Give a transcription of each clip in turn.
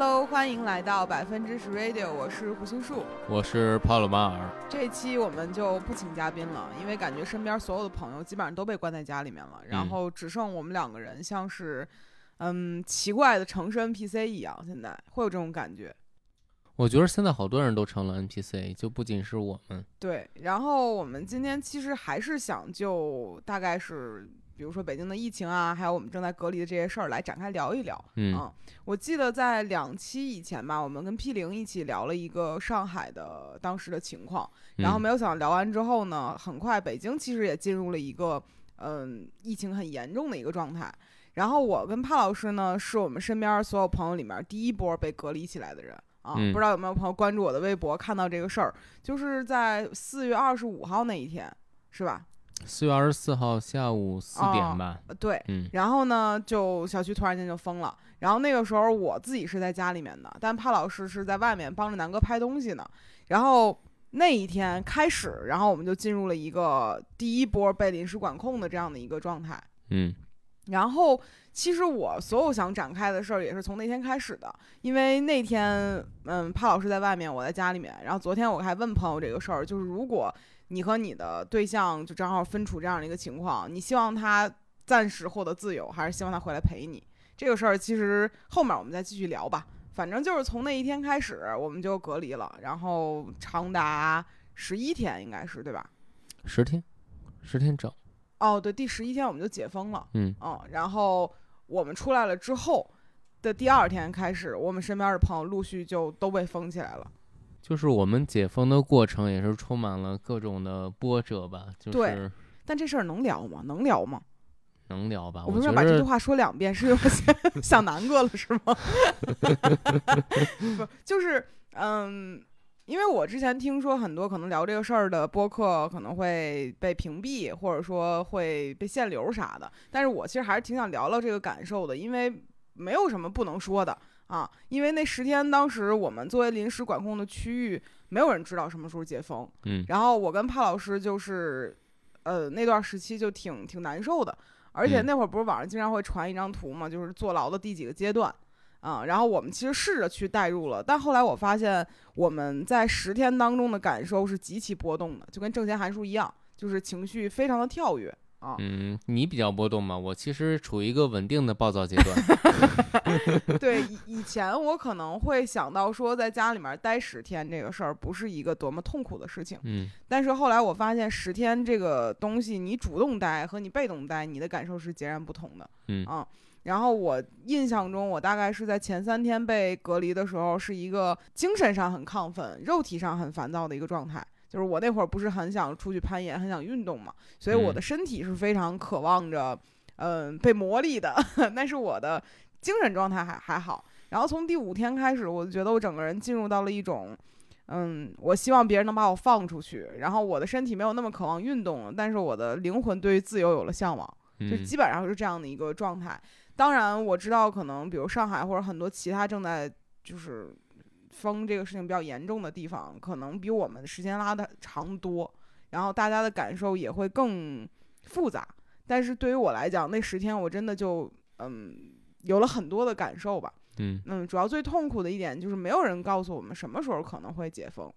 Hello，欢迎来到百分之十 Radio，我是胡心树。我是帕鲁马尔。这期我们就不请嘉宾了，因为感觉身边所有的朋友基本上都被关在家里面了，然后只剩我们两个人，像是嗯奇怪的城市 NPC 一样，现在会有这种感觉。我觉得现在好多人都成了 NPC，就不仅是我们。对，然后我们今天其实还是想就大概是。比如说北京的疫情啊，还有我们正在隔离的这些事儿来展开聊一聊。嗯，我记得在两期以前吧，我们跟 P 零一起聊了一个上海的当时的情况，然后没有想到聊完之后呢，很快北京其实也进入了一个嗯疫情很严重的一个状态。然后我跟帕老师呢，是我们身边所有朋友里面第一波被隔离起来的人啊。不知道有没有朋友关注我的微博看到这个事儿？就是在四月二十五号那一天，是吧？四月二十四号下午四点吧，对，嗯，然后呢，就小区突然间就封了，然后那个时候我自己是在家里面的，但帕老师是在外面帮着南哥拍东西呢。然后那一天开始，然后我们就进入了一个第一波被临时管控的这样的一个状态，嗯，然后其实我所有想展开的事儿也是从那天开始的，因为那天，嗯，帕老师在外面，我在家里面，然后昨天我还问朋友这个事儿，就是如果。你和你的对象就正好分处这样的一个情况，你希望他暂时获得自由，还是希望他回来陪你？这个事儿其实后面我们再继续聊吧。反正就是从那一天开始，我们就隔离了，然后长达十一天，应该是对吧？十天，十天整。哦，对，第十一天我们就解封了。嗯嗯，然后我们出来了之后的第二天开始，我们身边的朋友陆续就都被封起来了。就是我们解封的过程也是充满了各种的波折吧，就是。但这事儿能聊吗？能聊吗？能聊吧。我为什么把这句话说两遍？是因为 想难过了是吗？不，就是嗯，因为我之前听说很多可能聊这个事儿的播客可能会被屏蔽，或者说会被限流啥的。但是我其实还是挺想聊聊这个感受的，因为没有什么不能说的。啊，因为那十天，当时我们作为临时管控的区域，没有人知道什么时候解封。嗯，然后我跟帕老师就是，呃，那段时期就挺挺难受的，而且那会儿不是网上经常会传一张图嘛，就是坐牢的第几个阶段，啊，然后我们其实试着去代入了，但后来我发现我们在十天当中的感受是极其波动的，就跟正弦函数一样，就是情绪非常的跳跃。嗯，你比较波动嘛？我其实处于一个稳定的暴躁阶段。对，以以前我可能会想到说，在家里面待十天这个事儿不是一个多么痛苦的事情。嗯，但是后来我发现，十天这个东西，你主动待和你被动待，你的感受是截然不同的。嗯啊，然后我印象中，我大概是在前三天被隔离的时候，是一个精神上很亢奋、肉体上很烦躁的一个状态。就是我那会儿不是很想出去攀岩，很想运动嘛，所以我的身体是非常渴望着，嗯，被磨砺的。但是我的精神状态还还好。然后从第五天开始，我就觉得我整个人进入到了一种，嗯，我希望别人能把我放出去。然后我的身体没有那么渴望运动了，但是我的灵魂对于自由有了向往，就基本上是这样的一个状态。当然我知道，可能比如上海或者很多其他正在就是。封这个事情比较严重的地方，可能比我们时间拉的长多，然后大家的感受也会更复杂。但是对于我来讲，那十天我真的就嗯有了很多的感受吧。嗯嗯，主要最痛苦的一点就是没有人告诉我们什么时候可能会解封，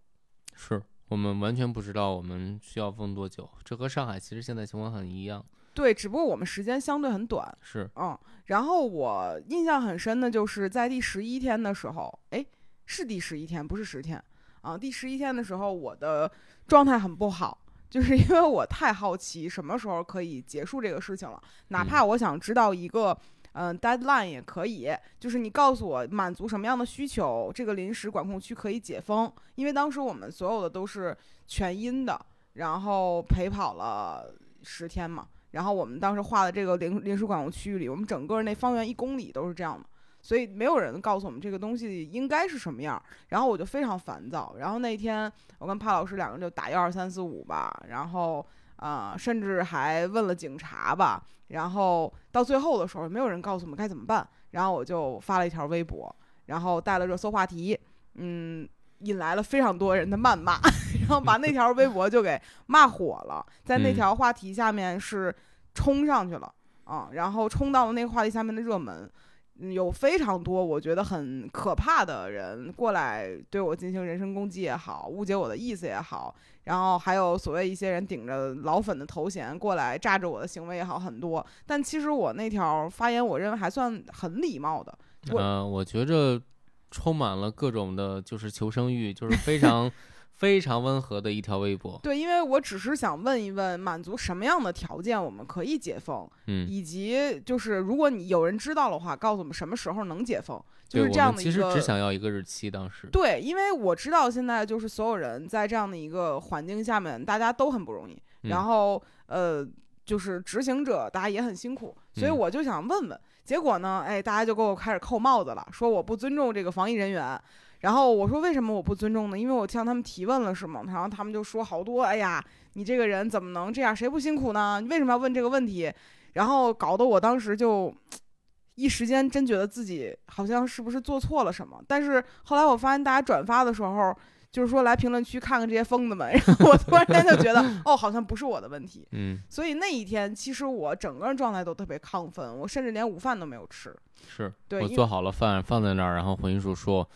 是我们完全不知道我们需要封多久。这和上海其实现在情况很一样。对，只不过我们时间相对很短。是嗯，然后我印象很深的就是在第十一天的时候，哎。是第十一天，不是十天啊！第十一天的时候，我的状态很不好，就是因为我太好奇什么时候可以结束这个事情了。哪怕我想知道一个嗯 deadline 也可以，就是你告诉我满足什么样的需求，这个临时管控区可以解封。因为当时我们所有的都是全阴的，然后陪跑了十天嘛。然后我们当时画的这个临临时管控区域里，我们整个那方圆一公里都是这样的。所以没有人告诉我们这个东西应该是什么样，然后我就非常烦躁。然后那天我跟帕老师两个人就打幺二三四五吧，然后啊，甚至还问了警察吧。然后到最后的时候，没有人告诉我们该怎么办。然后我就发了一条微博，然后带了热搜话题，嗯，引来了非常多人的谩骂，然后把那条微博就给骂火了。在那条话题下面是冲上去了啊，然后冲到了那个话题下面的热门。有非常多我觉得很可怕的人过来对我进行人身攻击也好，误解我的意思也好，然后还有所谓一些人顶着老粉的头衔过来炸着我的行为也好，很多。但其实我那条发言，我认为还算很礼貌的。嗯、我觉着充满了各种的，就是求生欲，就是非常非常温和的一条微博。对，因为我只是想问一问，满足什么样的条件我们可以解封，嗯，以及就是如果你有人知道的话，告诉我们什么时候能解封，就，是这样的一个。其实只想要一个日期，当时。对，因为我知道现在就是所有人在这样的一个环境下面，大家都很不容易，然嗯后呃，就是执行者大家也很辛苦，所以嗯我就想问问，结果呢，哎，大家就给我开始扣帽子了，说我不尊重这个防疫人员。然后我说为什么我不尊重呢？因为我向他们提问了，是吗？然后他们就说好多，哎呀，你这个人怎么能这样？谁不辛苦呢？你为什么要问这个问题？然后搞得我当时就 一时间真觉得自己好像是不是做错了什么。但是后来我发现大家转发的时候，就是说来评论区看看这些疯子们，然后我突然间就觉得，哦，好像不是我的问题。嗯，所以那一天，其实我整个人状态都特别亢奋，我甚至连午饭都没有吃，是对我做好了饭放在那儿，然后混音叔说，哦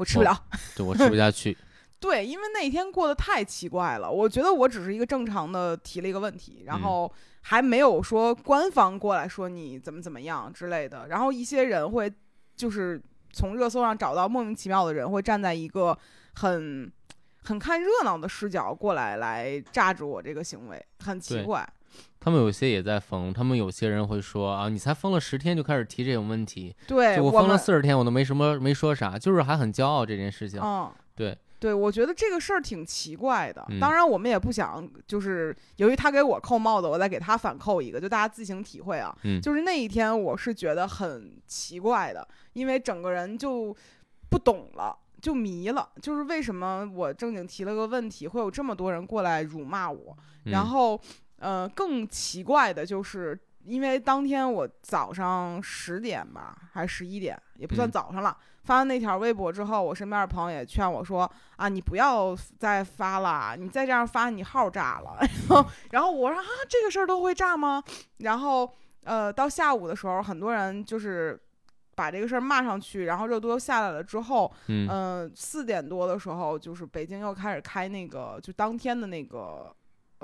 我吃不了。对我吃不下去。对，因为那一天过得太奇怪了，我觉得我只是一个正常的提了一个问题，然嗯后还没有说官方过来说你怎么怎么样之类的，然后一些人会就是从热搜上找到莫名其妙的人会站在一个很很看热闹的视角过来来炸着我这个行为，很奇怪。他们有些也在封，他们有些人会说啊，你才封了十天就开始提这种问题，对，我封了四十天我都没什么没说啥，就是还很骄傲这件事情。嗯，对对，我觉得这个事儿挺奇怪的。嗯当然，我们也不想就是由于他给我扣帽子，我再给他反扣一个，就大家自行体会啊。嗯就是那一天，我是觉得很奇怪的，因为整个人就不懂了。就迷了，就是为什么我正经提了个问题，会有这么多人过来辱骂我？然嗯后，呃，更奇怪的就是，因为当天我早上十点吧，还是十一点，也不算嗯早上了。发完那条微博之后，我身边的朋友也劝我说：“啊，你不要再发了，你再这样发，你号炸了。”然后，然后我说：“啊，这个事儿都会炸吗？”然后，呃，到下午的时候，很多人就是把这个事儿骂上去，然后热度又下来了之后，嗯嗯，四点多的时候，就是北京又开始开那个就当天的那个呃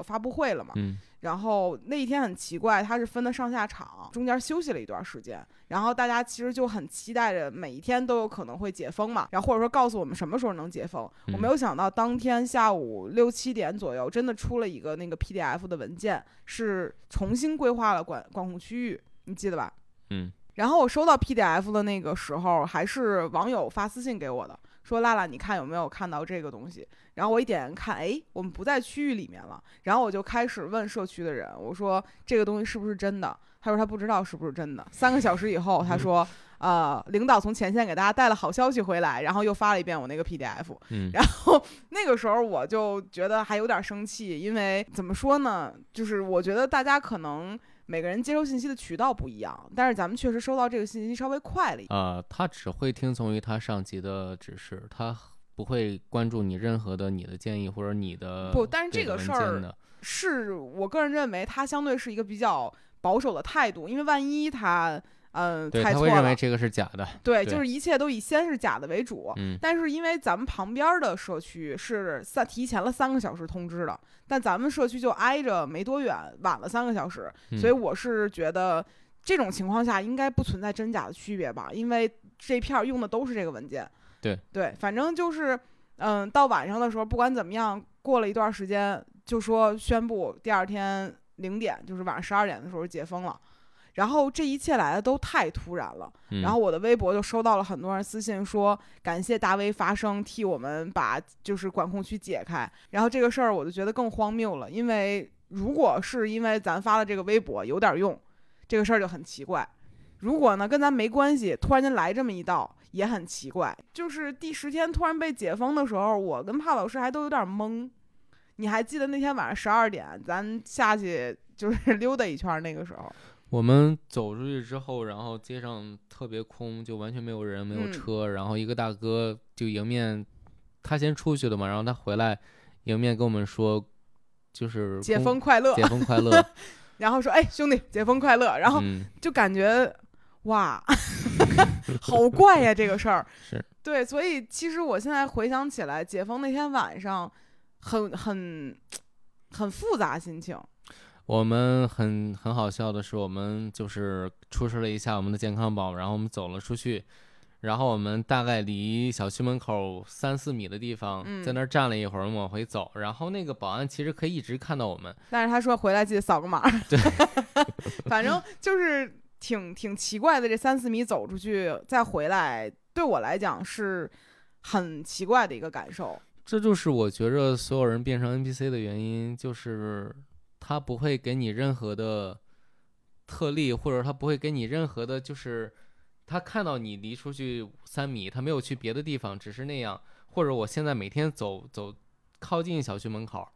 发布会了嘛。嗯然后那一天很奇怪，它是分的上下场，中间休息了一段时间。然后大家其实就很期待着每一天都有可能会解封嘛，然后或者说告诉我们什么时候能解封。我嗯没有想到当天下午六七点左右，真的出了一个那个 PDF 的文件，是重新规划了管管控区域，你记得吧？嗯然后我收到 PDF 的那个时候，还是网友发私信给我的，说娜娜，你看有没有看到这个东西？然后我一点看，哎，我们不在区域里面了。然后我就开始问社区的人，我说这个东西是不是真的？他说他不知道是不是真的。三个小时以后，他说，呃，领导从前线给大家带了好消息回来，然后又发了一遍我那个 PDF。嗯然后那个时候我就觉得还有点生气，因为怎么说呢，就是我觉得大家可能每个人接收信息的渠道不一样，但是咱们确实收到这个信息稍微快了一点。呃，他只会听从于他上级的指示，他不会关注你任何的你的建议或者你的不但是这个事儿是我个人认为他相对是一个比较保守的态度，因为万一他嗯、对，猜错他会认为了，这个是假的。对，对就是一切都以先是假的为主。嗯但是因为咱们旁边的社区是三提前了三个小时通知的，但咱们社区就挨着没多远，晚了三个小时，嗯所以我是觉得这种情况下应该不存在真假的区别吧，因为这片儿用的都是这个文件。对对，反正就是，嗯，到晚上的时候，不管怎么样，过了一段时间，就说宣布第二天零点，就是晚上十二点的时候解封了。然后这一切来的都太突然了，嗯然后我的微博就收到了很多人私信说，感谢大 V 发声，替我们把就是管控区解开。然后这个事儿我就觉得更荒谬了，因为如果是因为咱发了这个微博有点用，这个事儿就很奇怪。如果呢跟咱没关系，突然间来这么一道也很奇怪。就是第十天突然被解封的时候，我跟帕老师还都有点懵。你还记得那天晚上十二点咱下去就是 溜达一圈儿那个时候？我们走出去之后，然后街上特别空，就完全没有人，没有嗯车。然后一个大哥就迎面，他先出去的嘛，然后他回来迎面跟我们说，就是解封快乐，解封快乐。然后说：“哎，兄弟，解封快乐。”然后嗯，就感觉哇，好怪呀，这个事儿。是对，所以其实我现在回想起来，解封那天晚上，很很很复杂心情。我们很很好笑的是，我们就是出示了一下我们的健康宝，然后我们走了出去，然后我们大概离小区门口三四米的地方，嗯在那儿站了一会儿，我们往回走，然后那个保安其实可以一直看到我们，但是他说回来记得扫个码。对，反正就是挺挺奇怪的，这三四米走出去再回来，对我来讲是很奇怪的一个感受。这就是我觉着所有人变成 NPC 的原因，就是他不会给你任何的特例，或者他不会给你任何的，就是他看到你离出去三米，他没有去别的地方，只是那样。或者我现在每天走走靠近小区门口，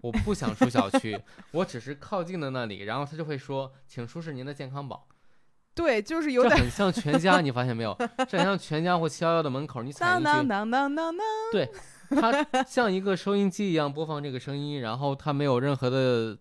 我不想出小区，我只是靠近的那里，然后他就会说，请出示您的健康宝。对，就是有点很像全家，你发现没有？这很像全家或七幺幺的门口，你踩当进去当，当当当当。它像一个收音机一样播放这个声音，然后它没有任何的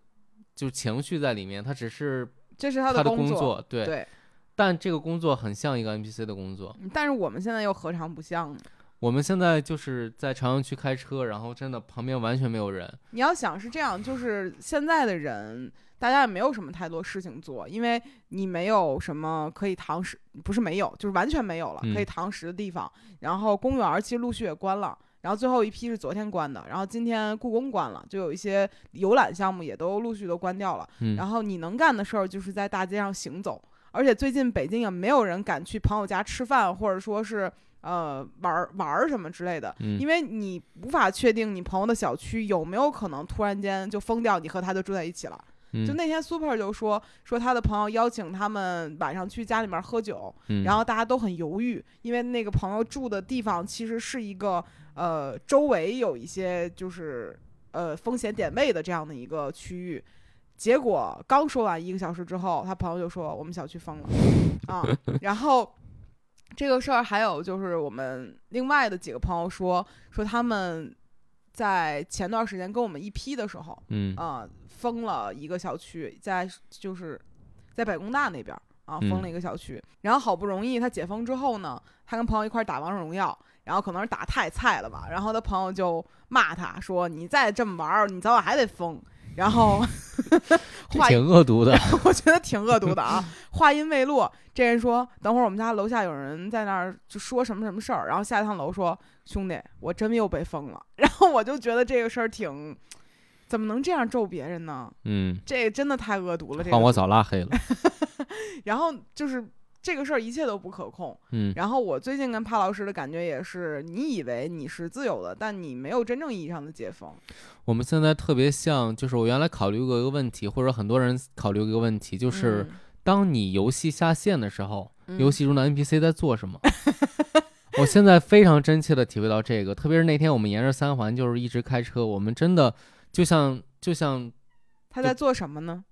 就情绪在里面，他只是这是他的工作，对。对，但这个工作很像一个 NPC 的工作。但是我们现在又何尝不像呢？我们现在就是在朝阳区开车，然后真的旁边完全没有人。你要想是这样，就是现在的人，大家也没有什么太多事情做，因为你没有什么可以堂食，不是没有，就是完全没有了、嗯可以堂食的地方。然后公园其实陆续也关了，然后最后一批是昨天关的，然后今天故宫关了，就有一些游览项目也都陆续都关掉了。嗯，然后你能干的事儿就是在大街上行走，而且最近北京也没有人敢去朋友家吃饭，或者说是呃玩儿玩儿什么之类的，嗯因为你无法确定你朋友的小区有没有可能突然间就封掉，你和他就住在一起了。嗯就那天 Super 就说说他的朋友邀请他们晚上去家里面喝酒，嗯然后大家都很犹豫，因为那个朋友住的地方其实是一个呃周围有一些就是呃风险点位的这样的一个区域。结果刚说完一个小时之后，他朋友就说我们小区封了啊，然后。这个事儿还有就是我们另外的几个朋友说说他们在前段时间跟我们一批的时候，嗯啊、封了一个小区，在就是在北工大那边儿啊，嗯封了一个小区。然后好不容易他解封之后呢，他跟朋友一块儿打王者荣耀，然后可能是打太菜了吧，然后他朋友就骂他说：“你再这么玩儿，你早晚还得封。”然后 话挺恶毒的。我觉得挺恶毒的啊。话音未落，这人说：“等会儿我们家楼下有人在那儿就说什么什么事儿。”然后下一趟楼说：“兄弟，我真又被封了。”然后我就觉得这个事儿挺，怎么能这样咒别人呢？嗯，这真的太恶毒了。这换我个，早拉黑了。然后就是这个事儿一切都不可控。嗯然后我最近跟帕老师的感觉也是，你以为你是自由的，但你没有真正意义上的解封。我们现在特别像，就是我原来考虑过一个问题，或者很多人考虑过一个问题，就是当你游戏下线的时候，嗯游戏中的 NPC 在做什么？我现在非常真切的体会到这个，特别是那天我们沿着三环就是一直开车，我们真的就像就像他在做什么呢？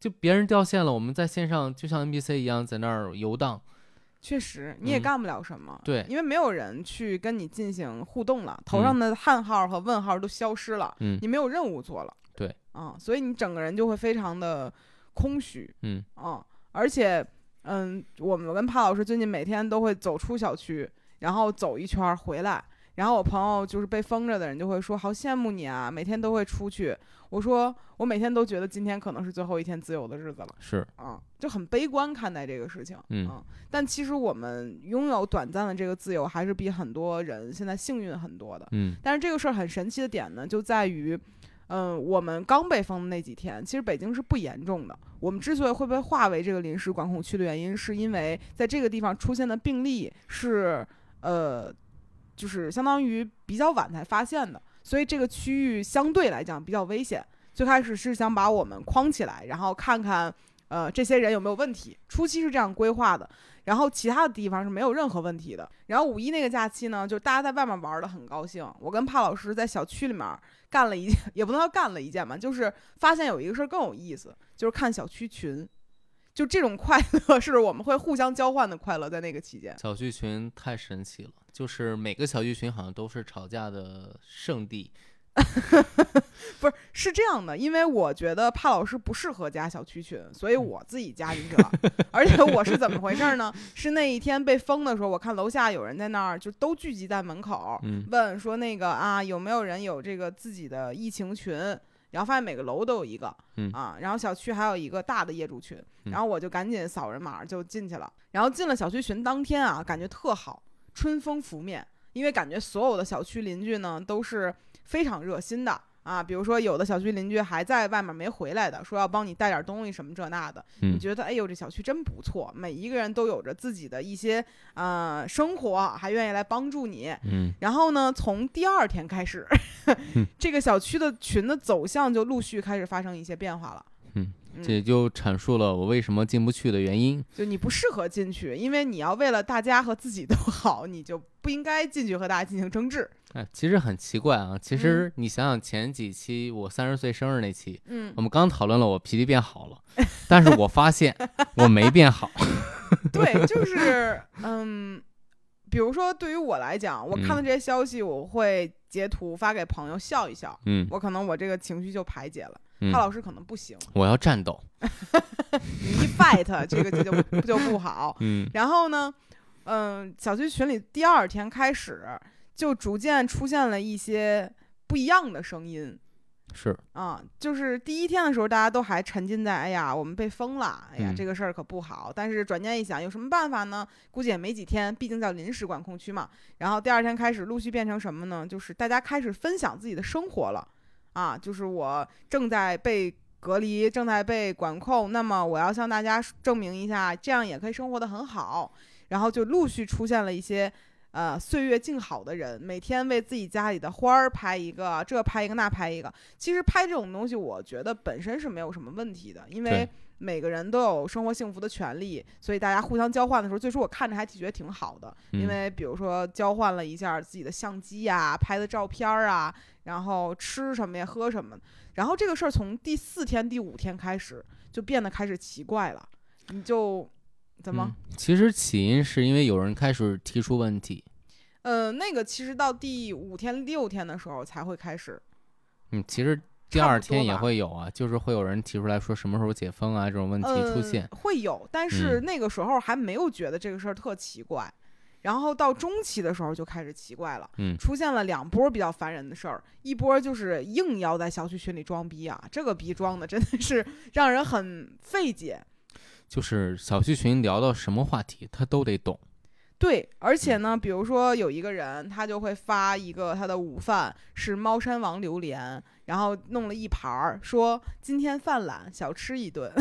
就别人掉线了，我们在线上就像 NPC 一样在那儿游荡。确实，你也嗯干不了什么。对因为没有人去跟你进行互动了，头上的叹号和问号都消失了，嗯你没有任务做了。对，啊、所以你整个人就会非常的空虚。嗯啊、而且，嗯，我们跟帕老师最近每天都会走出小区，然后走一圈儿回来。然后我朋友就是被封着的人就会说：“好羡慕你啊，每天都会出去。”我说：“我每天都觉得今天可能是最后一天自由的日子了。”是，啊，就很悲观看待这个事情。嗯啊，但其实我们拥有短暂的这个自由，还是比很多人现在幸运很多的。嗯但是这个事儿很神奇的点呢，就在于，嗯、我们刚被封的那几天，其实北京是不严重的。我们之所以会被划为这个临时管控区的原因，是因为在这个地方出现的病例是，呃，就是相当于比较晚才发现的，所以这个区域相对来讲比较危险。最开始是想把我们框起来，然后看看，呃，这些人有没有问题。初期是这样规划的，然后其他的地方是没有任何问题的。然后五一那个假期呢，就大家在外面玩的很高兴。我跟帕老师在小区里面干了一件，也不能说干了一件吧，就是发现有一个事儿更有意思，就是看小区群。就这种快乐是我们会互相交换的快乐，在那个期间。小剧群太神奇了，就是每个小剧群好像都是吵架的圣地，不是是这样的，因为我觉得帕老师不适合加小区群，所以我自己加进去了。而且我是怎么回事呢？是那一天被封的时候，我看楼下有人在那儿，就都聚集在门口，嗯问说那个啊有没有人有这个自己的疫情群。然后发现每个楼都有一个，嗯啊，然后小区还有一个大的业主群，嗯然后我就赶紧扫人码就进去了。然后进了小区群当天啊，感觉特好，春风拂面，因为感觉所有的小区邻居呢都是非常热心的啊。比如说有的小区邻居还在外面没回来的，说要帮你带点东西什么这那的，你嗯觉得哎呦这小区真不错，每一个人都有着自己的一些呃生活，还愿意来帮助你。嗯然后呢，从第二天开始，这个小区的群的走向就陆续开始发生一些变化了。这也就阐述了我为什么进不去的原因。就你不适合进去，因为你要为了大家和自己都好，你就不应该进去和大家进行争执。哎，其实很奇怪啊。其实你想想前几期我三十岁生日那期，嗯我，们刚讨论了我脾气变好了，但是我发现我没变好。对，就是嗯，比如说对于我来讲，我看到嗯这些消息，我会截图发给朋友笑一笑，嗯我可能我这个情绪就排解了。嗯他，老师可能不行，我要战斗。你一 fight 这个就就就不好。嗯 然后呢，嗯、小区群里第二天开始就逐渐出现了一些不一样的声音是，啊，就是第一天的时候，大家都还沉浸在哎呀，我们被封了，哎呀，嗯这个事儿可不好。但是转念一想，有什么办法呢？估计也没几天，毕竟叫临时管控区嘛。然后第二天开始陆续变成什么呢？就是大家开始分享自己的生活了啊，就是我正在被。隔离正在被管控，那么我要向大家证明一下，这样也可以生活的很好。然后就陆续出现了一些呃岁月静好的人，每天为自己家里的花儿拍一个，这拍一个那拍一个。其实拍这种东西，我觉得本身是没有什么问题的，因为每个人都有生活幸福的权利，所以大家互相交换的时候，最初我看着还觉得挺好的，因嗯。为比如说交换了一下自己的相机呀、拍的照片儿啊，然后吃什么呀、喝什么，然后这个事儿从第四天、第五天开始就变得开始奇怪了，你就怎么？嗯其实起因是因为有人开始提出问题。呃，那个其实到第五天、六天的时候才会开始。嗯，其实第二天也会有啊，就是会有人提出来说什么时候解封啊这种问题出现。呃、会有，但是那个时候还没有觉得这个事儿特奇怪。然后到中期的时候就开始奇怪了，嗯出现了两波比较烦人的事儿，一波就是硬要在小区群里装逼啊，这个逼装的真的是让人很费解。就是小区群聊到什么话题，他都得懂。对，而且嗯呢，比如说有一个人，他就会发一个他的午饭是猫山王榴莲，然后弄了一盘儿，说今天犯懒，小吃一顿。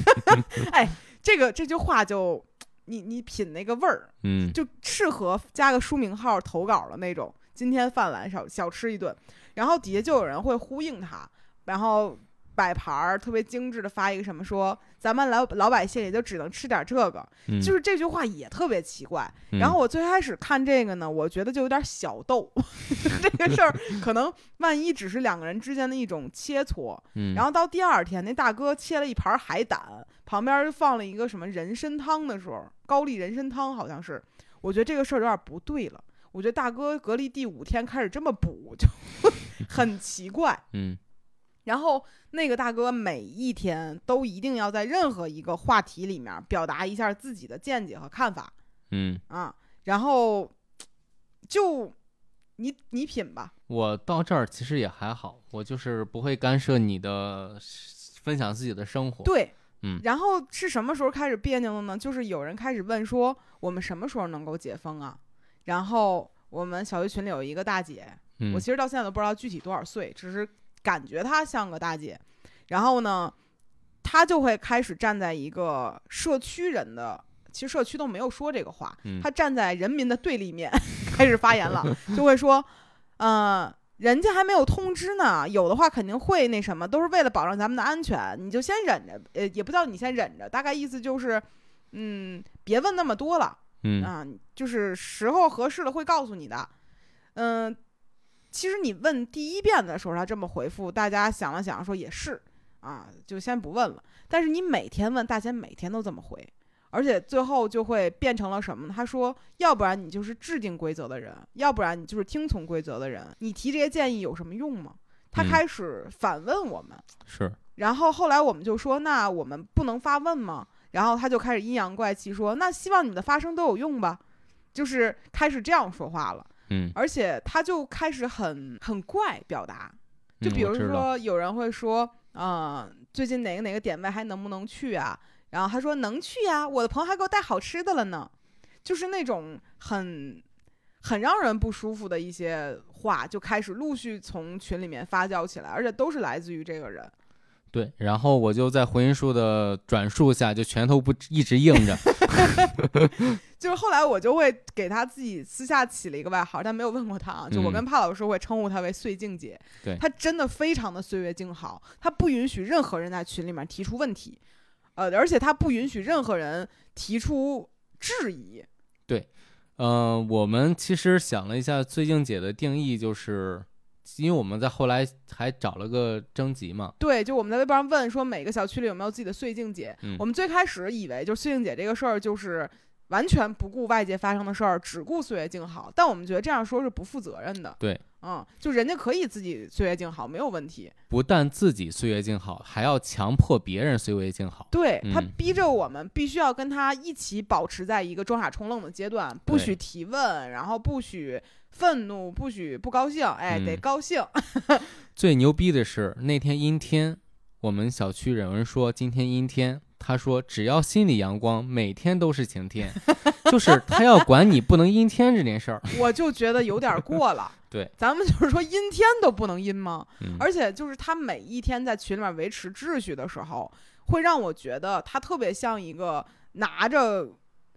哎，这个这句话就你你品那个味儿，嗯，就适合加个书名号投稿的那种。今天犯懒，小小吃一顿，然后底下就有人会呼应他，然后摆盘儿特别精致的发一个什么说，咱们老老百姓也就只能吃点这个，嗯就是这句话也特别奇怪。嗯然后我最开始看这个呢，我觉得就有点小逗，这个事儿可能万一只是两个人之间的一种切磋。嗯，然后到第二天，那大哥切了一盘海胆，旁边放了一个什么人参汤的时候，高丽人参汤好像是，我觉得这个事儿有点不对了。我觉得大哥隔离第五天开始这么补，就 很奇怪。嗯然后那个大哥每一天都一定要在任何一个话题里面表达一下自己的见解和看法嗯，啊，然后就你你品吧，我到这儿其实也还好，我就是不会干涉你的分享自己的生活。对，嗯然后是什么时候开始别扭的呢？就是有人开始问说，我们什么时候能够解封啊？然后我们小区群里有一个大姐，嗯我其实到现在都不知道具体多少岁，只是感觉她像个大姐。然后呢，她就会开始站在一个社区人的，其实社区都没有说这个话，嗯她站在人民的对立面 开始发言了，就会说，呃。人家还没有通知呢，有的话肯定会那什么，都是为了保障咱们的安全，你就先忍着，呃，也不叫你先忍着，大概意思就是，嗯，别问那么多了，嗯啊，就是时候合适了会告诉你的。嗯，其实你问第一遍的时候，他这么回复，大家想了想说也是啊，就先不问了。但是你每天问，大家每天都这么回，而且最后就会变成了什么呢？他说，要不然你就是制定规则的人，要不然你就是听从规则的人。你提这些建议有什么用吗？他嗯开始反问我们，是，然后后来我们就说，那我们不能发问吗？然后他就开始阴阳怪气说，那希望你们的发声都有用吧，就是开始这样说话了。嗯，而且他就开始很很怪表达，就比如说有人会说，呃，最近哪个哪个点位还能不能去啊？然后他说能去呀，我的朋友还给我带好吃的了呢，就是那种很很让人不舒服的一些话，就开始陆续从群里面发酵起来，而且都是来自于这个人。对，然后我就在回音术的转述下，就拳头不一直硬着，就是后来我就会给他自己私下起了一个外号，但没有问过他啊。就我嗯跟帕老师会称呼他为“岁静姐”，对他真的非常的岁月静好，他不允许任何人在群里面提出问题，呃，而且他不允许任何人提出质疑。对，呃、我们其实想了一下，最静姐的定义就是，因为我们在后来还找了个征集嘛，对，就我们在微博上问说每个小区里有没有自己的岁静姐，嗯我们最开始以为就岁静姐这个事儿就是完全不顾外界发生的事儿，只顾岁月静好，但我们觉得这样说是不负责任的。对，嗯，就人家可以自己岁月静好，没有问题。不但自己岁月静好，还要强迫别人岁月静好。对他嗯逼着我们必须要跟他一起保持在一个装傻充愣的阶段，不许提问，然后不许愤怒，不许不高兴，哎，得嗯高兴。最牛逼的是那天阴天，我们小区有人说今天阴天，他说只要心里阳光，每天都是晴天，就是他要管你不能阴天这件事儿。我就觉得有点过了。对，咱们就是说阴天都不能阴吗？嗯，而且就是他每一天在群里面维持秩序的时候，会让我觉得他特别像一个拿着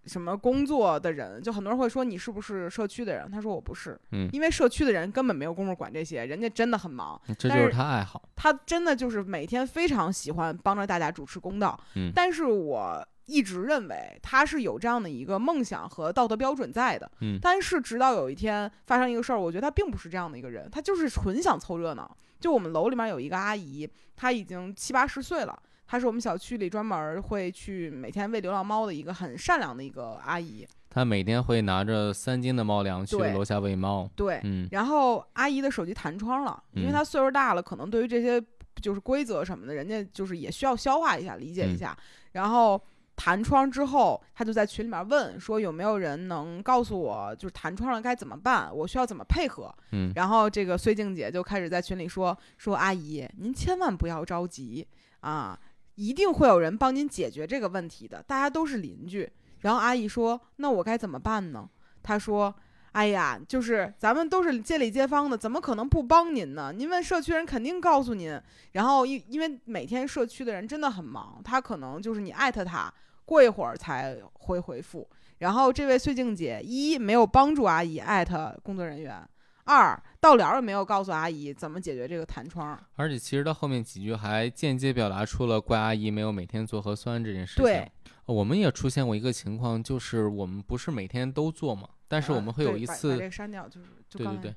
什么工作的人。就很多人会说你是不是社区的人？他说我不是，嗯因为社区的人根本没有功夫管这些，人家真的很忙。这就是但是他爱好。他真的就是每天非常喜欢帮着大家主持公道。嗯但是我一直认为他是有这样的一个梦想和道德标准在的。嗯但是直到有一天发生一个事儿，我觉得他并不是这样的一个人，他就是纯想凑热闹。就我们楼里面有一个阿姨，她已经七八十岁了。她是我们小区里专门会去每天喂流浪猫的一个很善良的一个阿姨。她每天会拿着三斤的猫粮去楼下喂猫。对，嗯然后阿姨的手机弹窗了，因为嗯她岁数大了，可能对于这些就是规则什么的，人家就是也需要消化一下、理解一嗯下。然后弹窗之后，她就在群里面问说有没有人能告诉我，就是弹窗了该怎么办，我需要怎么配合。嗯然后这个绥靖姐就开始在群里说说阿姨，您千万不要着急啊，一定会有人帮您解决这个问题的，大家都是邻居。然后阿姨说：“那我该怎么办呢？”她说：“哎呀，就是咱们都是街里街坊的，怎么可能不帮您呢？您问社区人肯定告诉您。然后因因为每天社区的人真的很忙，他可能就是你艾特他，过一会儿才会回复。然后这位绥靖姐一没有帮助阿姨艾特工作人员，二到了也没有告诉阿姨怎么解决这个弹窗。而且其实到后面几句还间接表达出了怪阿姨没有每天做核酸这件事情。对，呃我们也出现过一个情况，就是我们不是每天都做嘛，但是我嗯们会有一次把这个删掉，就是就对对对，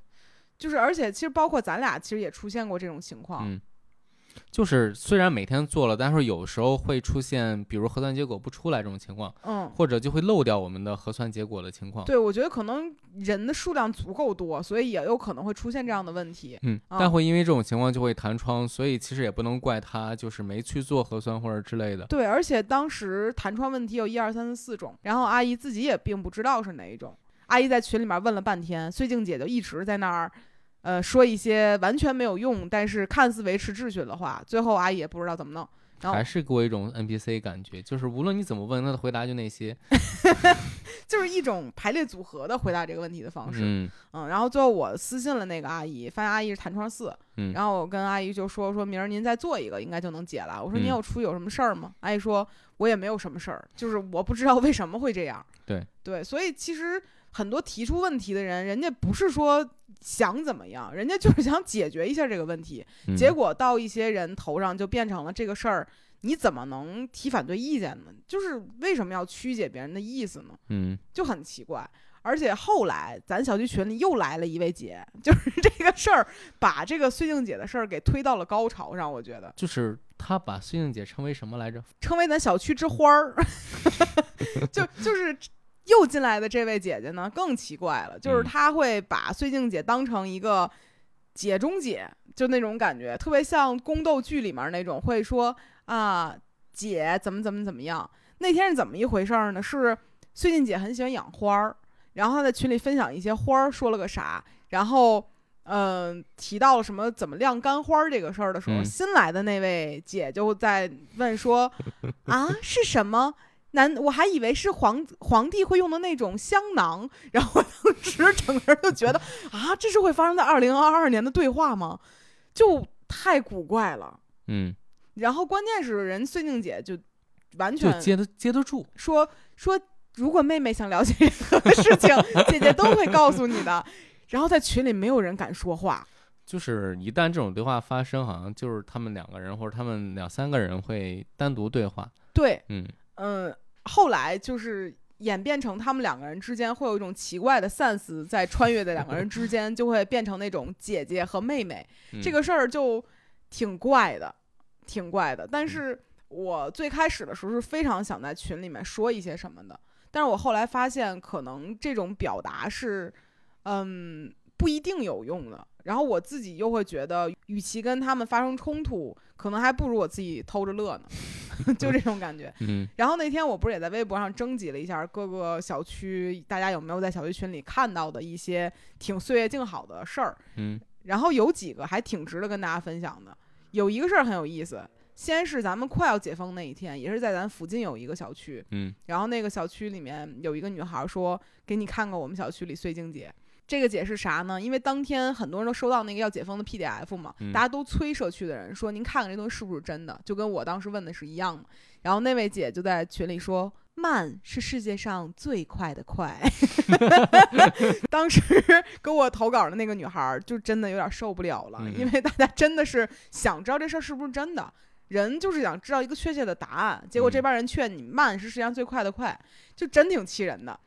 就是而且其实包括咱俩其实也出现过这种情况。嗯，就是虽然每天做了，但是有时候会出现，比如核酸结果不出来这种情况，嗯，或者就会漏掉我们的核酸结果的情况。对，我觉得可能人的数量足够多，所以也有可能会出现这样的问题。嗯，啊但会因为这种情况就会弹窗，所以其实也不能怪他，就是没去做核酸或者之类的。对，而且当时弹窗问题有一二三四四种，然后阿姨自己也并不知道是哪一种。阿姨在群里面问了半天，绥靖姐就一直在那儿，呃，说一些完全没有用，但是看似维持秩序的话。最后阿姨也不知道怎么弄，然后还是给我一种 NPC 感觉，就是无论你怎么问，他的回答就那些。就是一种排列组合的回答这个问题的方式。嗯嗯，然后最后我私信了那个阿姨，发现阿姨是弹窗四，嗯然后我跟阿姨就说说明儿您再做一个，应该就能解了。我说您嗯有出有什么事儿吗？阿姨说我也没有什么事儿，就是我不知道为什么会这样。对对，所以其实很多提出问题的人，人家不是说想怎么样，人家就是想解决一下这个问题，嗯结果到一些人头上就变成了这个事儿。你怎么能提反对意见呢？就是为什么要曲解别人的意思呢？嗯就很奇怪。而且后来咱小区群里又来了一位姐，就是这个事儿把这个绥靖姐的事儿给推到了高潮上，我觉得就是她把绥靖姐称为什么来着？称为咱小区之花儿，就就是又进来的这位姐姐呢更奇怪了，就是嗯她会把碎静姐当成一个姐中姐，就那种感觉，特别像宫斗剧里面那种会说啊姐怎么怎么怎么样。那天是怎么一回事儿呢？是碎静姐很喜欢养花儿，然后她在群里分享一些花儿，说了个啥，然后。嗯，提到了什么怎么晾干花儿这个事儿的时候，嗯新来的那位姐就在问说：“啊，是什么？难我还以为是皇皇帝会用的那种香囊。”然后我 当时整个人就觉得啊，这是会发生在二零二二年的对话吗？就太古怪了。嗯，然后关键是人绥靖姐就完全就接得接得住。说说，如果妹妹想了解任何事情，姐姐都会告诉你的。然后在群里没有人敢说话，就是一旦这种对话发生，好像就是他们两个人或者他们两三个人会单独对话。对，嗯嗯，后来就是演变成他们两个人之间会有一种奇怪的 sense 在穿越的两个人之间，就会变成那种姐姐和妹妹，嗯这个事儿就挺怪的，挺怪的。但是我最开始的时候是非常想在群里面说一些什么的，但是我后来发现，可能这种表达是，嗯，不一定有用的。然后我自己又会觉得，与其跟他们发生冲突，可能还不如我自己偷着乐呢，就这种感觉。嗯 然后那天我不是也在微博上征集了一下各个小区大家有没有在小区群里看到的一些挺岁月静好的事儿，嗯然后有几个还挺值得跟大家分享的。有一个事儿很有意思，先是咱们快要解封那一天，也是在咱附近有一个小区，嗯然后那个小区里面有一个女孩说：“给你看看我们小区里碎晶姐。”这个解释啥呢？因为当天很多人都收到那个要解封的 PDF 嘛，嗯大家都催社区的人说：“您看看这东西是不是真的？”就跟我当时问的是一样的。然后那位姐就在群里说：“慢是世界上最快的快。” 当时给我投稿的那个女孩儿就真的有点受不了了，嗯因为大家真的是想知道这事儿是不是真的。人就是想知道一个确切的答案，结果这嗯帮人劝你慢是世界上最快的快，就真挺气人的。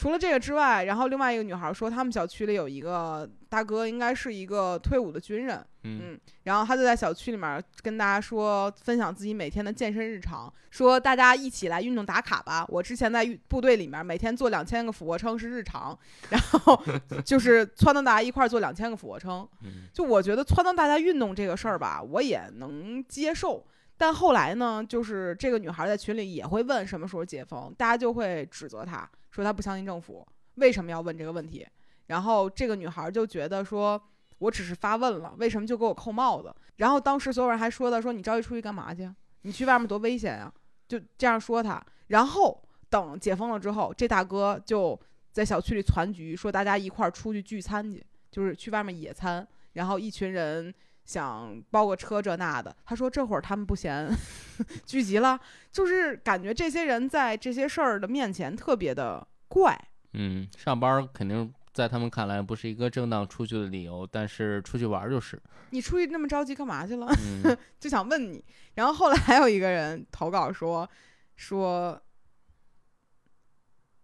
除了这个之外，然后另外一个女孩说，他们小区里有一个大哥，应该是一个退伍的军人，嗯嗯，然后他就在小区里面跟大家说，分享自己每天的健身日常，说大家一起来运动打卡吧。我之前在部队里面每天做两千个俯卧撑是日常，然后 就是撺掇大家一块儿做两千个俯卧撑。嗯就我觉得撺掇大家运动这个事儿吧，我也能接受。但后来呢，就是这个女孩在群里也会问什么时候解封，大家就会指责她说她不相信政府，为什么要问这个问题？然后这个女孩就觉得说，我只是发问了，为什么就给我扣帽子？然后当时所有人还说的说你着急出去干嘛去？你去外面多危险呀、就这样说他。然后等解封了之后，这大哥就在小区里攒局，说大家一块儿出去聚餐去，就是去外面野餐。然后一群人想包个车这那的，他说这会儿他们不嫌 聚集了，就是感觉这些人在这些事儿的面前特别的怪。嗯，上班肯定在他们看来不是一个正当出去的理由，但是出去玩儿就是。你出去那么着急干嘛去了？嗯就想问你。然后后来还有一个人投稿说说，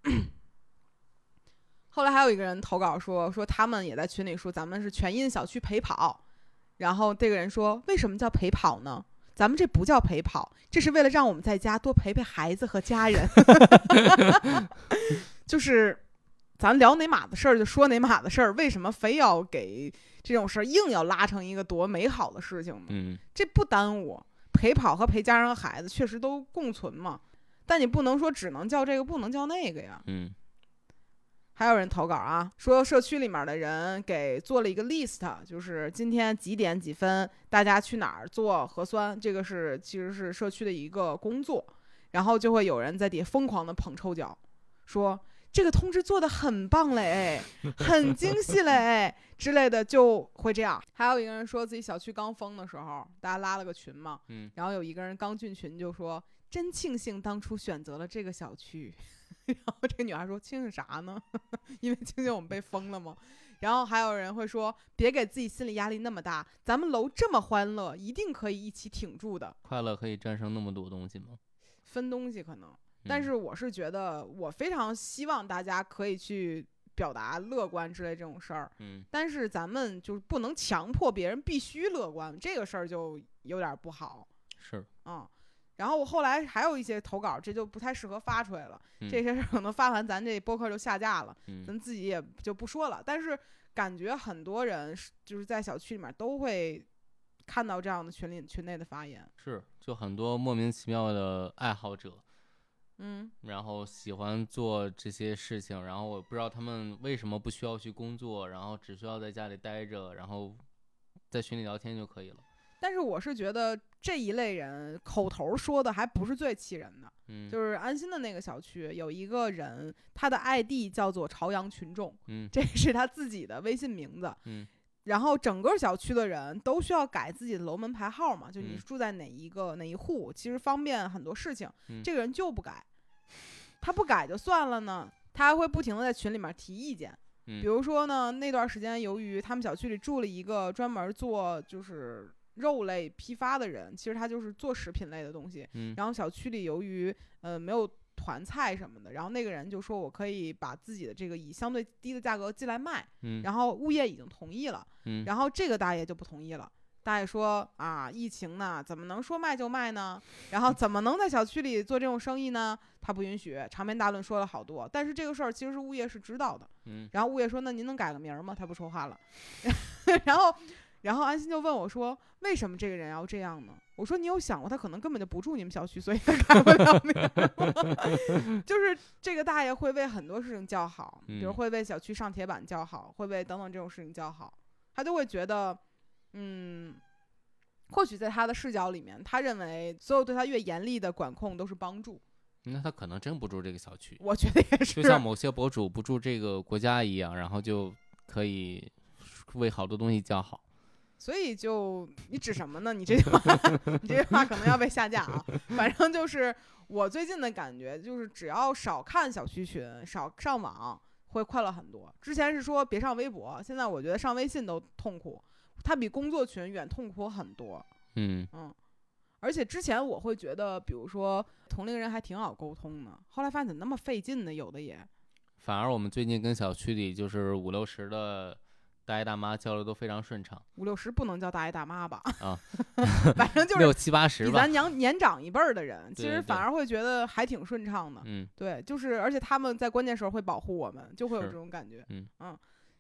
后来还有一个人投稿说说他们也在群里说咱们是全因小区陪跑，然后这个人说为什么叫陪跑呢？咱们这不叫陪跑，这是为了让我们在家多陪陪孩子和家人。就是咱聊哪码子事儿就说哪码子事儿，为什么非要给这种事儿硬要拉成一个多美好的事情呢？嗯这不耽误陪跑和陪家人和孩子，确实都共存嘛。但你不能说只能叫这个，不能叫那个呀。嗯还有人投稿啊，说社区里面的人给做了一个 list，就是今天几点几分大家去哪儿做核酸，这个是其实是社区的一个工作。然后就会有人在底下疯狂的捧臭脚，说这个通知做的很棒嘞，很精细嘞之类的，就会这样。还有一个人说自己小区刚封的时候，大家拉了个群嘛，嗯然后有一个人刚进群就说：“真庆幸当初选择了这个小区。” 然后这个女孩说：“庆幸啥呢？因为庆幸我们被封了吗？”然后还有人会说：“别给自己心理压力那么大，咱们楼这么欢乐，一定可以一起挺住的。快乐可以战胜那么多东西吗？分东西可能，但嗯是我是觉得，我非常希望大家可以去表达乐观之类这种事儿。嗯但是咱们就是不能强迫别人必须乐观，这个事儿就有点不好。是，嗯，然后我后来还有一些投稿，这就不太适合发出来了。嗯这些事儿可能发完，咱这播客就下架了，嗯咱自己也就不说了。但是感觉很多人就是在小区里面都会看到这样的群里群内的发言。是，就很多莫名其妙的爱好者，嗯然后喜欢做这些事情，然后我不知道他们为什么不需要去工作，然后只需要在家里待着，然后在群里聊天就可以了。但是我是觉得这一类人口头说的还不是最气人的，嗯，就是安心的那个小区有一个人，他的 ID 叫做朝阳群众，嗯 这是他自己的微信名字。嗯然后整个小区的人都需要改自己的楼门牌号嘛，就你嗯住在哪一个哪一户，其实方便很多事情。嗯这个人就不改，他不改就算了呢，他还会不停的在群里面提意见。嗯比如说呢，那段时间由于他们小区里住了一个专门做就是肉类批发的人，其实他就是做食品类的东西。嗯然后小区里由于呃没有团菜什么的，然后那个人就说我可以把自己的这个以相对低的价格进来卖，嗯然后物业已经同意了，嗯然后这个大爷就不同意了。大爷说啊，疫情呢，怎么能说卖就卖呢？然后怎么能在小区里做这种生意呢？他不允许，长篇大论说了好多。但是这个事儿其实是物业是知道的。嗯然后物业说：“那您能改个名儿吗？”他不说话了。然后，然后安心就问我说：“为什么这个人要这样呢？”我说：“你有想过他可能根本就不住你们小区，所以他改不了名？就是这个大爷会为很多事情叫好，比如嗯会为小区上铁板叫好，会为等等这种事情叫好。他就会觉得，嗯。”或许在他的视角里面，他认为所有对他越严厉的管控都是帮助。那他可能真不住这个小区，我觉得也是，就像某些博主不住这个国家一样，然后就可以为好多东西叫好。所以就你指什么呢？你这句话，你这句话可能要被下架啊。反正就是我最近的感觉，就是只要少看小区群，少上网，会快乐很多。之前是说别上微博，现在我觉得上微信都痛苦，它比工作群远痛苦很多。嗯嗯，而且之前我会觉得，比如说同龄人还挺好沟通的，后来发现怎么那么费劲呢？有的也，反而我们最近跟小区里就是五六十的大爷大妈交流都非常顺畅五六十不能叫大爷大妈吧？啊，反正就是六七八十吧比咱。娘年长一辈儿的人，其实反而会觉得还挺顺畅的。嗯对，就是而且他们在关键时候会保护我们，就会有这种感觉。嗯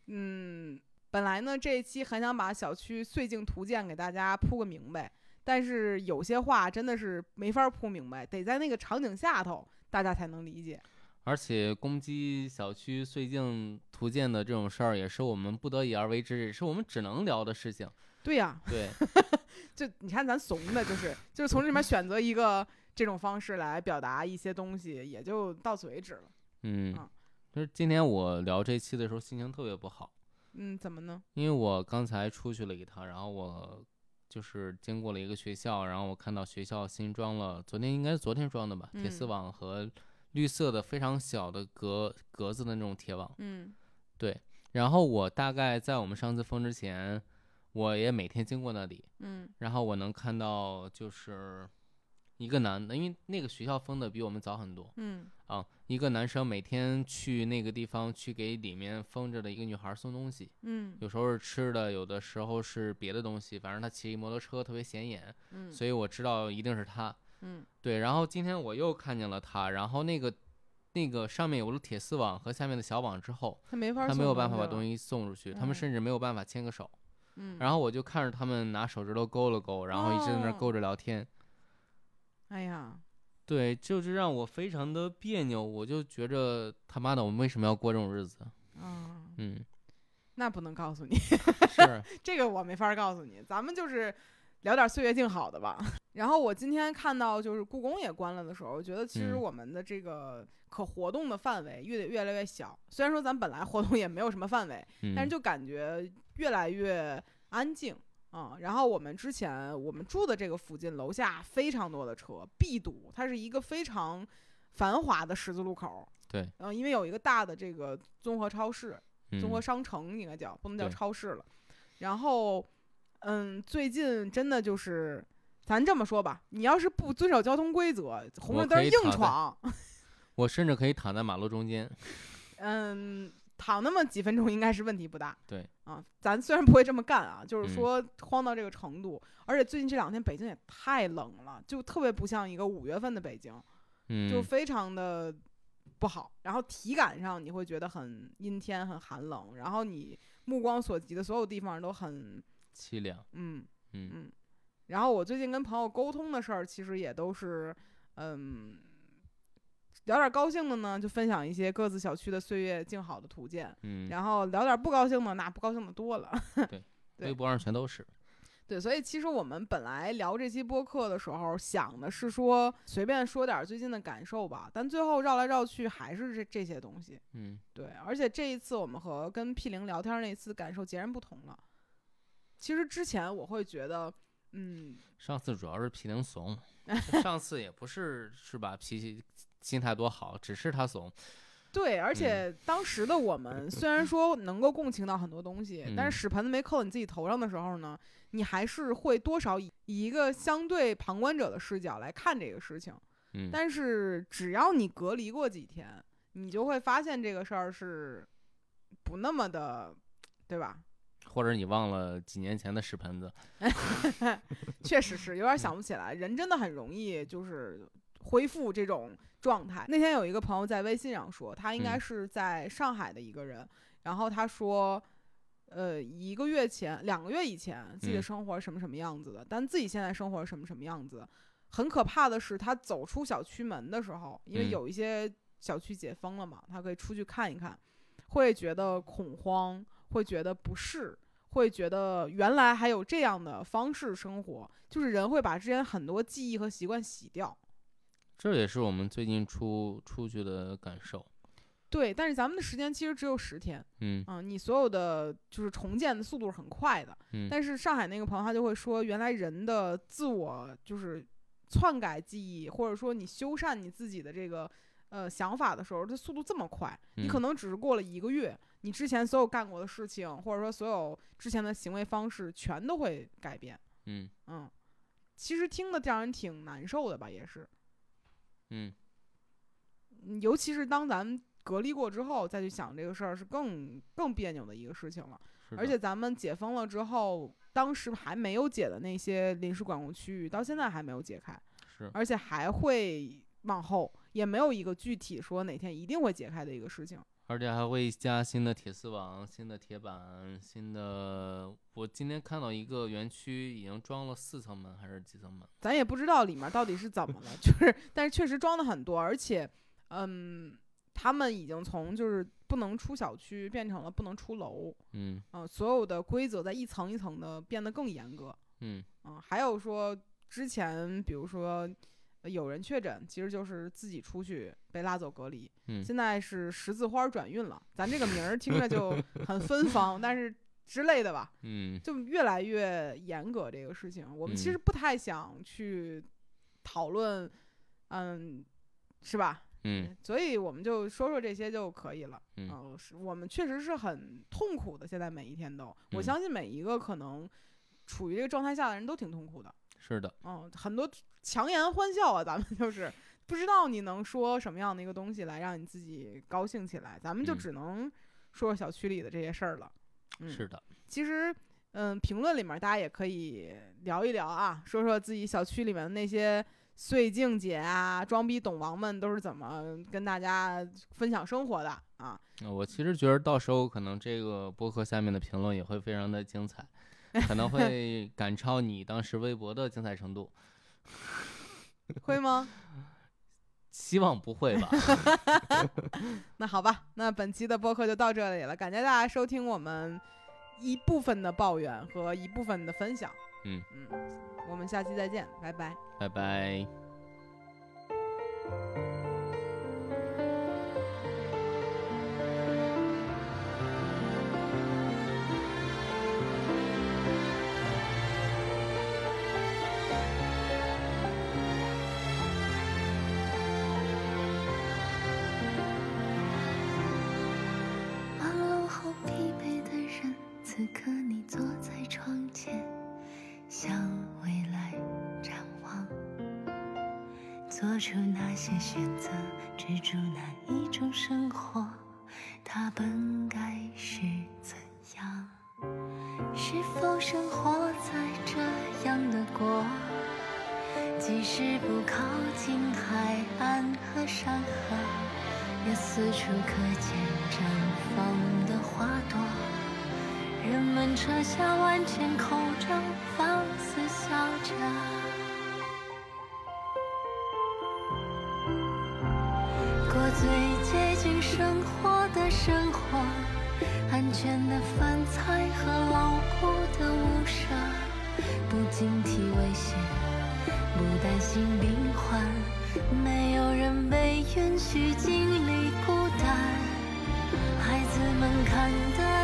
嗯本来呢这一期很想把小区碎镜图鉴给大家铺个明白，但是有些话真的是没法铺明白，得在那个场景下头大家才能理解。而且攻击小区碎镜图鉴的这种事儿，也是我们不得已而为之，也是我们只能聊的事情。对呀、对，就你看咱怂的，就是就是从这里面选择一个这种方式来表达一些东西，也就到此为止了。嗯啊，就是今天我聊这期的时候心情特别不好，嗯，怎么呢？因为我刚才出去了一趟，然后我就是经过了一个学校，然后我看到学校新装了，昨天应该是昨天装的吧，铁丝嗯网和绿色的非常小的格格子的那种铁网。嗯。对，然后我大概在我们上次封之前，我也每天经过那里，嗯。然后我能看到就是一个男的，因为那个学校封的比我们早很多嗯。啊，一个男生每天去那个地方去给里面封着的一个女孩送东西，嗯。有时候是吃的，有的时候是别的东西，反正他骑摩托车特别显眼，嗯。所以我知道一定是他。嗯对，然后今天我又看见了他，然后那个那个上面有了铁丝网和下面的小网之后，他没法，他没有办法把。东西送出去，他们嗯甚至没有办法牵个手。嗯，然后我就看着他们拿手指头勾了勾，然后一直在那勾着聊天。哎呀，对，就是让我非常的别扭，我就觉着他妈的，我们为什么要过这种日子？啊，嗯，那不能告诉你，是，这个我没法告诉你。咱们就是聊点岁月静好的吧。然后我今天看到就是故宫也关了的时候，我觉得其实嗯我们的这个可活动的范围越越来越小。虽然说咱本来活动也没有什么范围，但是嗯就感觉越来越安静。啊、然后我们之前我们住的这个附近楼下非常多的车，必堵，它是一个非常繁华的十字路口。对，嗯、因为有一个大的这个综合超市，综合嗯商城应该叫，不能叫超市了。然后，嗯，最近真的就是，咱这么说吧，你要是不遵守交通规则，红绿灯硬闯，我甚至可以躺在马路中间。嗯，躺那么几分钟应该是问题不大。对啊，咱虽然不会这么干啊，就是嗯说慌到这个程度，而且最近这两天北京也太冷了，就特别不像一个五月份的北京，嗯，就非常的不好。然后体感上你会觉得很阴天、很寒冷，然后你目光所及的所有地方都很凄凉。嗯嗯嗯。然后我最近跟朋友沟通的事儿，其实也都是嗯。聊点高兴的呢，就分享一些各自小区的岁月静好的图鉴。嗯，然后聊点不高兴的，那不高兴的多了。对微博上全都是。对，所以其实我们本来聊这期播客的时候，想的是说随便说点最近的感受吧，但最后绕来绕去还是这这些东西。嗯，对，而且这一次我们和跟 P 零聊天那次感受截然不同了。其实之前我会觉得，嗯，上次主要是皮灵怂，上次也不是是吧？脾气心态多好，只是他怂。对，而且当时的我们虽然说能够共情到很多东西，但嗯是屎盆子没扣你自己头上的时候呢，你还是会多少以以一个相对旁观者的视角来看这个事情。嗯，但是只要你隔离过几天，你就会发现这个事儿是不那么的，对吧？或者你忘了几年前的屎盆子。确实是有点想不起来，人真的很容易就是恢复这种状态。那天有一个朋友在微信上说，他应该嗯是在上海的一个人，然后他说。呃，一个月前、两个月以前，自己的嗯生活什么什么样子的，但自己现在生活什么什么样子。很可怕的是，他走出小区门的时候，因为嗯有一些小区解封了嘛，他可以出去看一看，会觉得恐慌，会觉得不适，会觉得原来还有这样的方式生活，就是人会把之前很多记忆和习惯洗掉。这也是我们最近出出去的感受。对，但是咱们的时间其实只有十天，嗯嗯，你所有的就是重建的速度是很快的。嗯，但是上海那个朋友他就会说，原来人的自我就是篡改记忆，或者说你修缮你自己的这个呃想法的时候，它速度这么快，你可嗯能只是过了一个月，你之前所有干过的事情，或者说所有之前的行为方式，全都会改变。嗯嗯，其实听的让人挺难受的吧，也是，嗯嗯尤其是当咱们隔离过之后再去想这个事儿，是更更别扭的一个事情了。而且咱们解封了之后，当时还没有解的那些临时管控区域，到现在还没有解开，是而且还会往后，也没有一个具体说哪天一定会解开的一个事情。而且还会加新的铁丝网、新的铁板、新的。我今天看到一个园区已经装了四层门还是几层门？咱也不知道里面到底是怎么了，就是，但是确实装的很多，而且，嗯，他们已经从就是不能出小区变成了不能出楼，嗯嗯、所有的规则在一层一层的变得更严格，嗯嗯，还有说之前比如说呃有人确诊，其实就是自己出去被拉走隔离，嗯现在是十字花转运了，咱这个名儿听着就 很芬芳，但是之类的吧，嗯就越来越严格这个事情，我们其实嗯不太想去讨论，嗯，是吧？嗯所以我们就说说这些就可以了。嗯我们确实是很痛苦的，现在每一天都，我嗯相信每一个可能处于这个状态下的人都挺痛苦的。是的，嗯，很多强颜欢笑啊，咱们就是不知道你能说什么样的一个东西来让你自己高兴起来，咱们就嗯只能说说小区里的这些事儿了。嗯，是的，其实，嗯，评论里面大家也可以聊一聊啊，说说自己小区里面的那些碎静姐啊、装逼懂王们都是怎么跟大家分享生活的啊。呃我其实觉得到时候可能这个播客下面的评论也会非常的精彩，可能会 赶超你当时微博的精彩程度，会吗？希望不会吧？那好吧，那本期的播客就到这里了，感谢大家收听我们一部分的抱怨和一部分的分享。嗯嗯，我们下期再见，拜拜。拜拜。“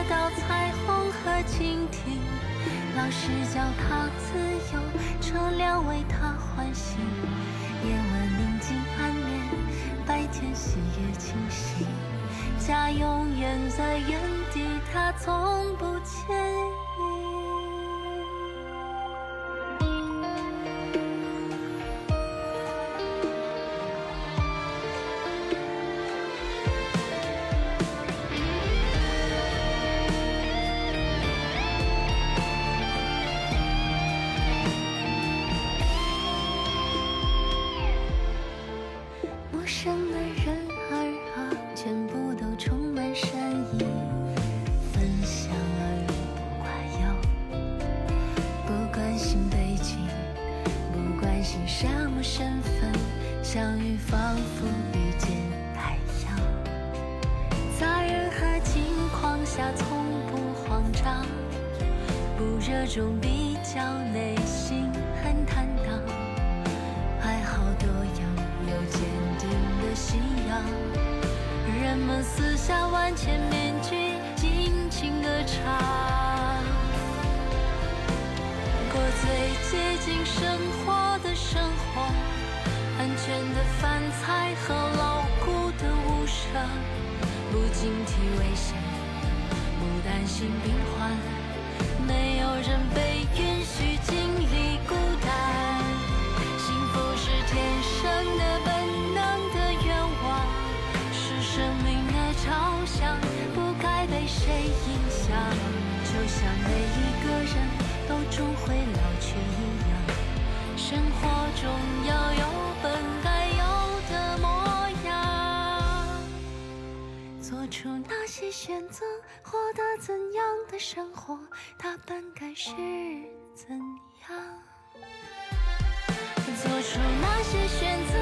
到彩虹和蜻蜓，老师教他自由，车辆为他欢喜。夜晚宁静安眠，白天喜悦清晰。家永远在原地，他从不迁移。安全的饭菜和牢固的屋舍，不警惕危险，不担心病患，没有人被允许经历孤单。幸福是天生的本能的愿望，是生命的朝向，不该被谁影响。就像每一个人都终会老去，生活中要有本该有的模样。做出那些选择，获得怎样的生活，它本该是怎样。做出那些选择，